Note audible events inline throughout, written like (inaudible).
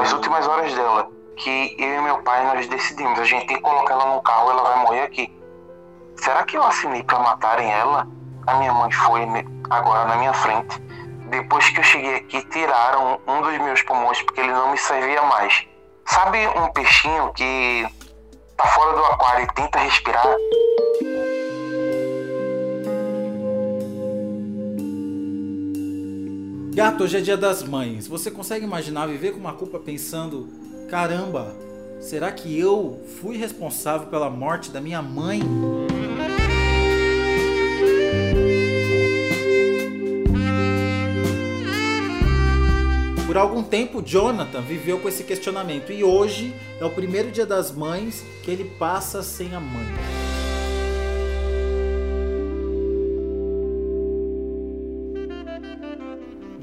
as últimas horas dela, que eu e meu pai nós decidimos, a gente tem que colocar ela no carro, ela vai morrer aqui. Será que eu assinei para matarem ela? A minha mãe foi agora na minha frente. Depois que eu cheguei aqui, tiraram um dos meus pulmões porque ele não me servia mais. Sabe um peixinho que tá fora do aquário e tenta respirar? Gato, hoje é dia das mães. Você consegue imaginar viver com uma culpa pensando: caramba, será que eu fui responsável pela morte da minha mãe? Por algum tempo, Jonathan viveu com esse questionamento e hoje é o primeiro dia das mães que ele passa sem a mãe.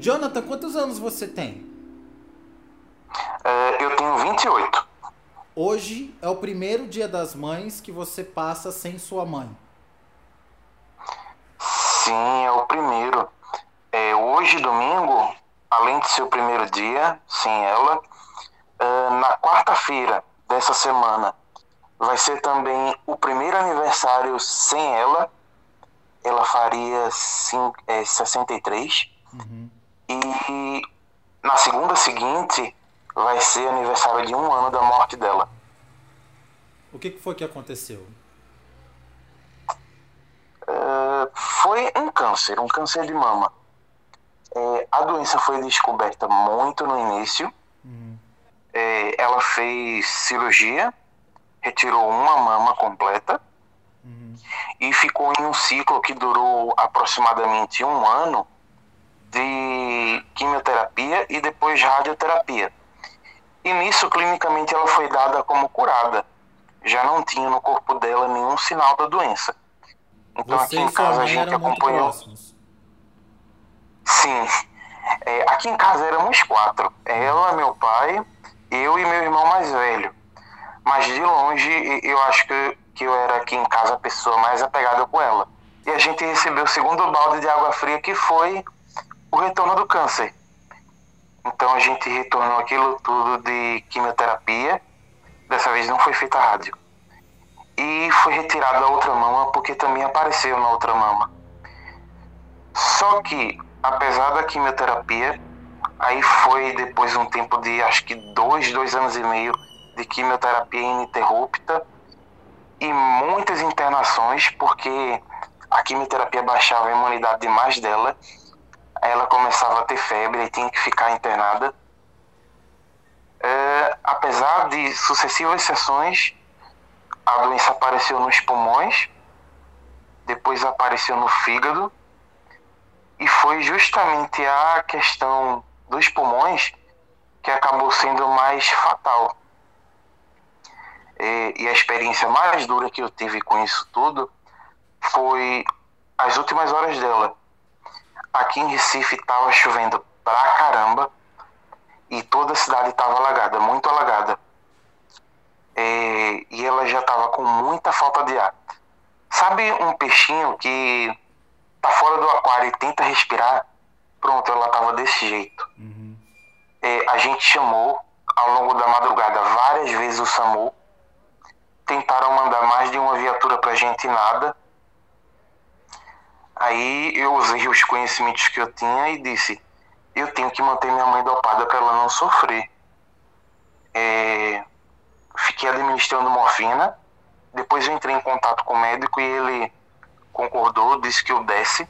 Jonathan, quantos anos você tem? É, eu tenho 28. Hoje é o primeiro dia das mães que você passa sem sua mãe. Sim, é o primeiro. É, hoje, domingo, além de ser o primeiro dia sem ela, é, na quarta-feira dessa semana vai ser também o primeiro aniversário sem ela. Ela faria cinco, é, 63. Uhum. E na segunda seguinte vai ser aniversário de um ano da morte dela. O que foi que aconteceu? Uh, foi um câncer, um câncer de mama. É, a doença foi descoberta muito no início. Uhum. É, ela fez cirurgia, retirou uma mama completa uhum. e ficou em um ciclo que durou aproximadamente um ano quimioterapia e depois radioterapia. E nisso, clinicamente, ela foi dada como curada. Já não tinha no corpo dela nenhum sinal da doença. Então Você aqui em casa a gente acompanhou. Sim. É, aqui em casa éramos quatro. Ela, meu pai, eu e meu irmão mais velho. Mas de longe eu acho que, que eu era aqui em casa a pessoa mais apegada com ela. E a gente recebeu o segundo balde de água fria que foi o retorno do câncer. Então a gente retornou aquilo tudo de quimioterapia. Dessa vez não foi feita a rádio. E foi retirada a outra mama porque também apareceu na outra mama. Só que, apesar da quimioterapia, aí foi depois um tempo de acho que dois, dois anos e meio de quimioterapia ininterrupta e muitas internações porque a quimioterapia baixava a imunidade demais dela ela começava a ter febre e tinha que ficar internada. É, apesar de sucessivas sessões, a doença apareceu nos pulmões, depois apareceu no fígado, e foi justamente a questão dos pulmões que acabou sendo mais fatal. É, e a experiência mais dura que eu tive com isso tudo foi as últimas horas dela aqui em Recife estava chovendo pra caramba e toda a cidade estava alagada, muito alagada. É, e ela já estava com muita falta de ar. Sabe um peixinho que tá fora do aquário e tenta respirar? Pronto, ela estava desse jeito. Uhum. É, a gente chamou ao longo da madrugada várias vezes o SAMU. Tentaram mandar mais de uma viatura pra gente e nada. Aí eu usei os conhecimentos que eu tinha e disse: eu tenho que manter minha mãe dopada para ela não sofrer. É, fiquei administrando morfina. Depois eu entrei em contato com o médico e ele concordou, disse que eu desse.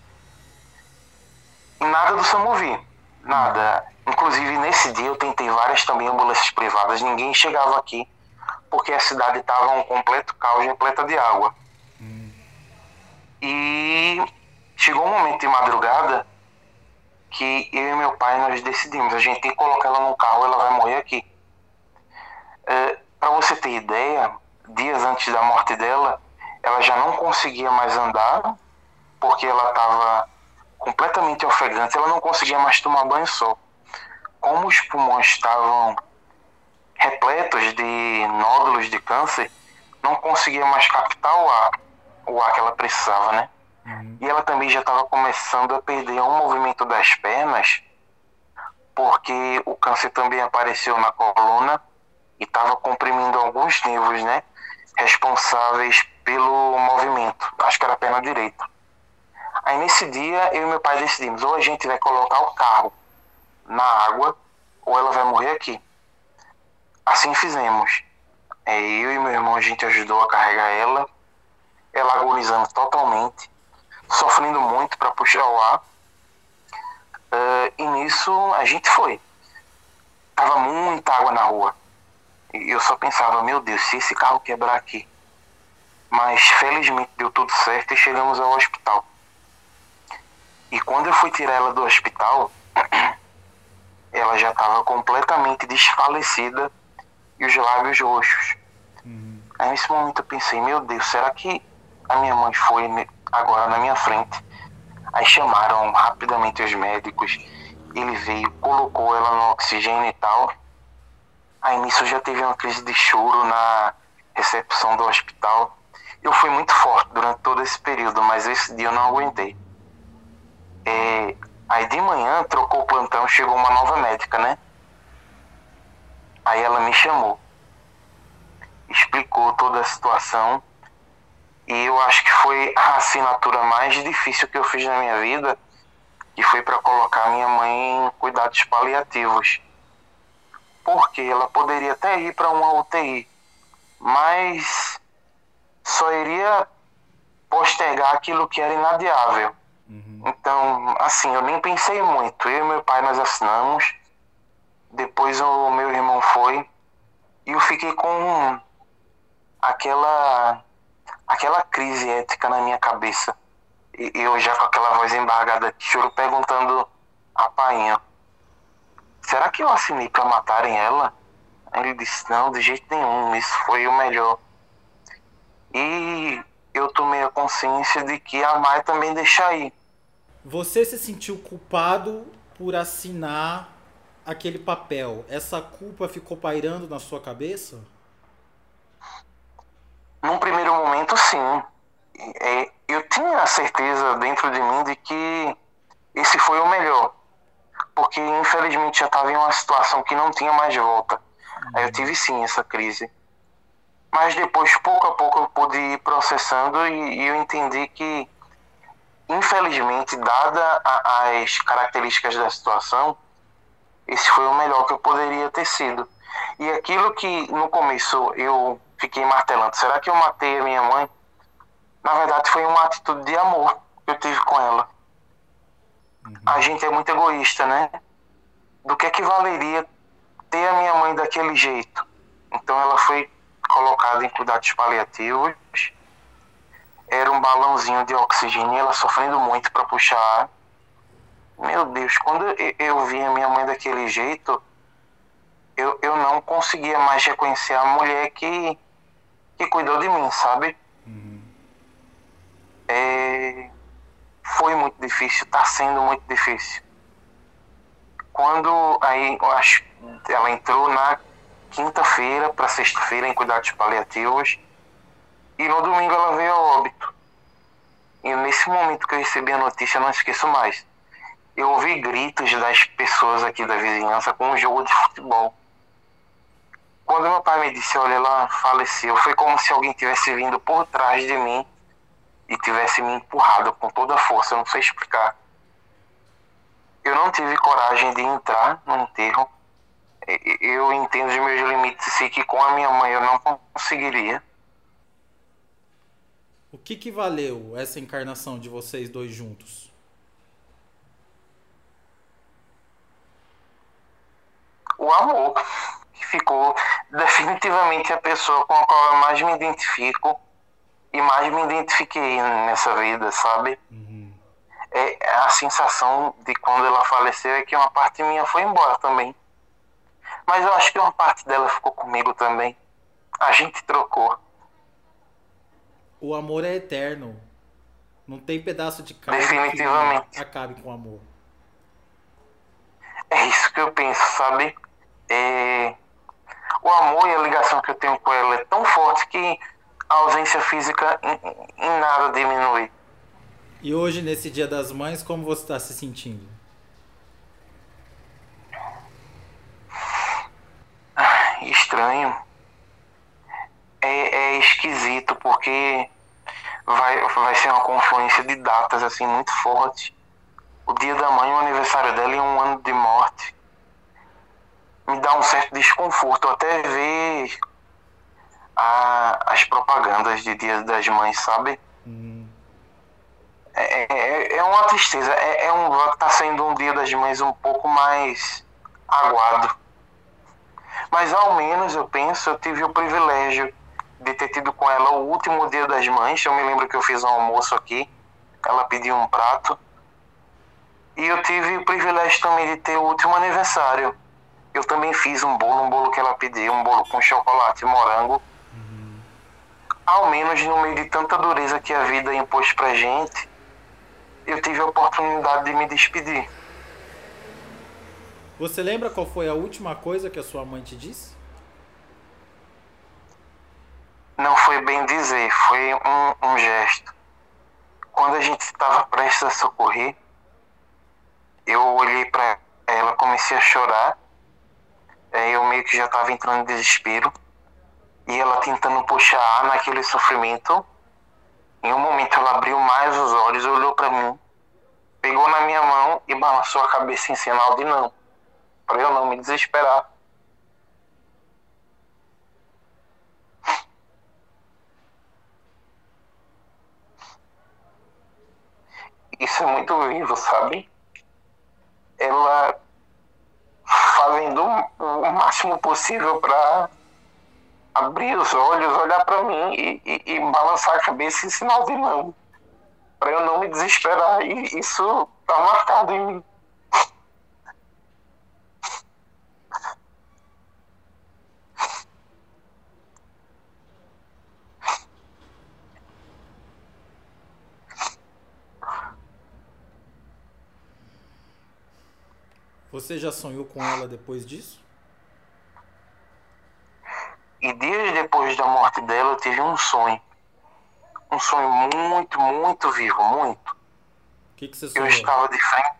E nada do Samovi, nada. Inclusive nesse dia eu tentei várias também ambulâncias privadas, ninguém chegava aqui porque a cidade estava um completo caos repleta de água. Hum. E Chegou um momento de madrugada que eu e meu pai nós decidimos, a gente tem que colocar ela no carro, ela vai morrer aqui. É, Para você ter ideia, dias antes da morte dela, ela já não conseguia mais andar, porque ela estava completamente ofegante, ela não conseguia mais tomar banho só. Como os pulmões estavam repletos de nódulos de câncer, não conseguia mais captar o ar, o ar que ela precisava, né? Uhum. E ela também já estava começando a perder um movimento das pernas porque o câncer também apareceu na coluna e estava comprimindo alguns nervos, né? Responsáveis pelo movimento. Acho que era a perna direita. Aí nesse dia eu e meu pai decidimos, ou a gente vai colocar o carro na água, ou ela vai morrer aqui. Assim fizemos. É, eu e meu irmão a gente ajudou a carregar ela, ela agonizando totalmente, sofrendo muito para puxar o ar. Uh, e nisso a gente foi. Tava muita água na rua. E eu só pensava, meu Deus, se esse carro quebrar aqui. Mas felizmente deu tudo certo e chegamos ao hospital. E quando eu fui tirar ela do hospital, (clears throat) ela já estava completamente desfalecida e os lábios roxos. Uhum. Aí nesse momento eu pensei, meu Deus, será que a minha mãe foi agora na minha frente? Aí chamaram rapidamente os médicos, ele veio, colocou ela no oxigênio e tal. Aí nisso já teve uma crise de choro na recepção do hospital. Eu fui muito forte durante todo esse período, mas esse dia eu não aguentei. É, aí de manhã trocou o plantão, chegou uma nova médica, né? Aí ela me chamou, explicou toda a situação e eu acho que foi a assinatura mais difícil que eu fiz na minha vida, que foi para colocar minha mãe em cuidados paliativos. Porque ela poderia até ir para uma UTI, mas só iria postergar aquilo que era inadiável. Uhum. Então, assim, eu nem pensei muito. Eu e meu pai nós assinamos. Depois o meu irmão foi e eu fiquei com aquela aquela crise ética na minha cabeça. E eu já com aquela voz embargada de choro perguntando a painha: Será que eu assinei para matarem ela? Ele disse: Não, de jeito nenhum, isso foi o melhor. E eu tomei a consciência de que a Mai também deixa aí. Você se sentiu culpado por assinar aquele papel, essa culpa ficou pairando na sua cabeça? Num primeiro momento, sim. É, eu tinha a certeza dentro de mim de que esse foi o melhor. Porque, infelizmente, já estava em uma situação que não tinha mais volta. Aí eu tive, sim, essa crise. Mas depois, pouco a pouco, eu pude ir processando e, e eu entendi que, infelizmente, dada a, as características da situação, esse foi o melhor que eu poderia ter sido. E aquilo que no começo eu fiquei martelando, será que eu matei a minha mãe? Na verdade foi uma atitude de amor que eu tive com ela. Uhum. A gente é muito egoísta, né? Do que é que valeria ter a minha mãe daquele jeito? Então ela foi colocada em cuidados paliativos. Era um balãozinho de oxigênio, ela sofrendo muito para puxar ar meu Deus, quando eu vi a minha mãe daquele jeito, eu, eu não conseguia mais reconhecer a mulher que, que cuidou de mim, sabe? Uhum. É, foi muito difícil, está sendo muito difícil. Quando aí, eu acho, ela entrou na quinta-feira para sexta-feira em cuidados paliativos e no domingo ela veio ao óbito. E nesse momento que eu recebi a notícia, não esqueço mais eu ouvi gritos das pessoas aqui da vizinhança com um jogo de futebol. Quando meu pai me disse, olha, ela faleceu, foi como se alguém tivesse vindo por trás de mim e tivesse me empurrado com toda a força, eu não sei explicar. Eu não tive coragem de entrar no enterro. Eu entendo os meus limites e sei que com a minha mãe eu não conseguiria. O que que valeu essa encarnação de vocês dois juntos? o amor, que ficou definitivamente a pessoa com a qual eu mais me identifico e mais me identifiquei nessa vida, sabe? Uhum. É, a sensação de quando ela faleceu é que uma parte minha foi embora também. Mas eu acho que uma parte dela ficou comigo também. A gente trocou. O amor é eterno. Não tem pedaço de carne Definitivamente. que acabe com o amor. É isso que eu penso, sabe? é, o amor e a ligação que eu tenho com ela é tão forte que a ausência física em, em nada diminui. E hoje, nesse Dia das Mães, como você está se sentindo? Ah, estranho. É, é esquisito, porque vai, vai ser uma confluência de datas assim muito forte. O dia da mãe, o aniversário dela e um ano de morte. Me dá um certo desconforto até ver a, as propagandas de Dia das Mães, sabe? Uhum. É, é, é, uma tristeza. É, é um, tá sendo um Dia das Mães um pouco mais aguado. Mas ao menos eu penso, eu tive o privilégio de ter tido com ela o último dia das mães. Eu me lembro que eu fiz um almoço aqui, ela pediu um prato. E eu tive o privilégio também de ter o último aniversário. Eu também fiz um bolo, um bolo que ela pediu, um bolo com chocolate e morango. Uhum. Ao menos no meio de tanta dureza que a vida impôs pra gente, eu tive a oportunidade de me despedir. Você lembra qual foi a última coisa que a sua mãe te disse? Não foi bem dizer, foi um, um gesto. Quando a gente estava prestes a socorrer, eu olhei para ela, comecei a chorar. Eu meio que já estava entrando em desespero. E ela tentando puxar ar naquele sofrimento. Em um momento ela abriu mais os olhos, olhou para mim, pegou na minha mão e balançou a cabeça em sinal de não, para eu não me desesperar. isso é muito vivo, sabe? Ela fazendo o máximo possível para abrir os olhos, olhar para mim e, e, e, balançar a cabeça em sinal de não. Para eu não me desesperar. E isso tá marcado em mim. Você já sonhou com ela depois disso? E dias depois da morte dela, eu tive um sonho. Um sonho muito, muito vivo, muito. O que, que você sonhou? Eu estava de frente.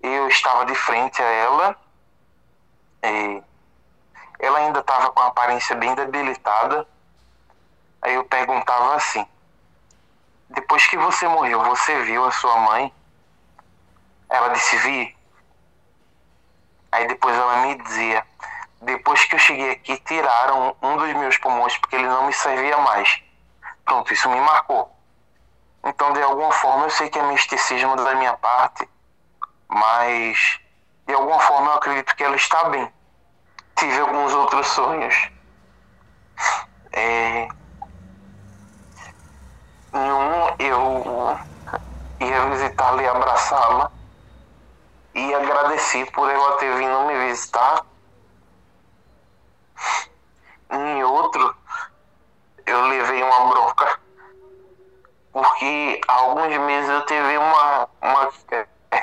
Eu estava de frente a ela. E ela ainda estava com a aparência bem debilitada. Aí eu perguntava assim: Depois que você morreu, você viu a sua mãe? Ela disse: Vi. Aí depois ela me dizia: depois que eu cheguei aqui, tiraram um dos meus pulmões porque ele não me servia mais. Pronto, isso me marcou. Então, de alguma forma, eu sei que é misticismo da minha parte, mas de alguma forma eu acredito que ela está bem. Tive alguns outros sonhos. É... Em um, eu ia visitá-la e abraçá-la e agradeci por ela ter vindo me visitar. Em outro, eu levei uma bronca porque há alguns meses eu tive uma, uma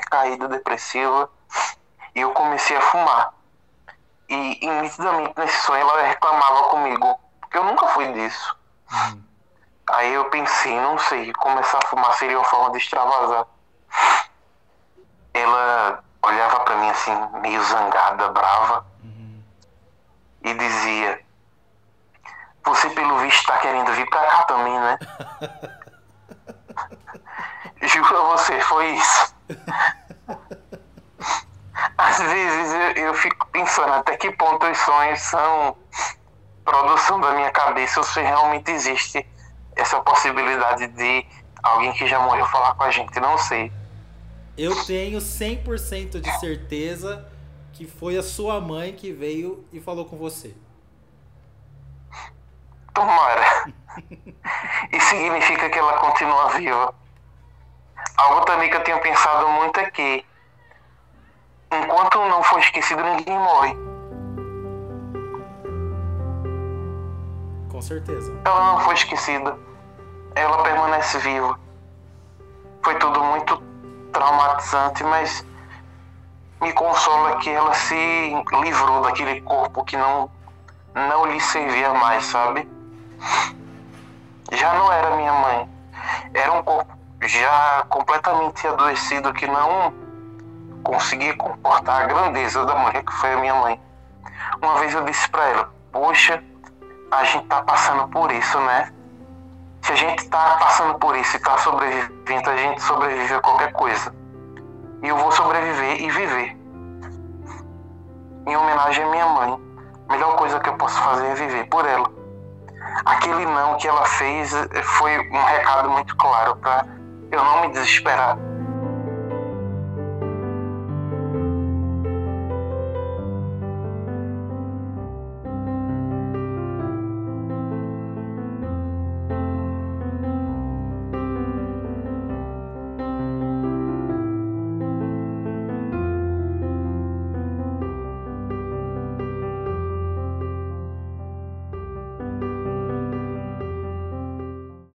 caída depressiva e eu comecei a fumar. E, nitidamente nesse sonho ela reclamava comigo, porque eu nunca fui disso. Uhum. Aí eu pensei, não sei, começar a fumar seria uma forma de extravasar ela olhava para mim assim, meio zangada, brava, uhum. e dizia: Você, pelo visto, está querendo vir para cá também, né? (laughs) Juro a você, foi isso. Às vezes eu, eu fico pensando até que ponto os sonhos são produção da minha cabeça ou se realmente existe essa possibilidade de alguém que já morreu falar com a gente, não sei eu tenho 100% de certeza que foi a sua mãe que veio e falou com você. Tomara. Isso significa que ela continua viva. Algo também que eu tenho pensado muito é que enquanto não for esquecido, ninguém morre. Com certeza. Ela não foi esquecida. Ela permanece viva. Foi tudo muito traumatizante, mas me consola que ela se livrou daquele corpo que não não lhe servia mais, sabe? Já não era minha mãe. Era um corpo já completamente adoecido que não conseguia comportar a grandeza da mulher que foi a minha mãe. Uma vez eu disse para ela: poxa, a gente tá passando por isso, né? Se a gente tá passando por isso e tá sobrevivendo, a gente sobrevive a qualquer coisa. E eu vou sobreviver e viver. Em homenagem à minha mãe. A melhor coisa que eu posso fazer é viver por ela. Aquele não que ela fez foi um recado muito claro para eu não me desesperar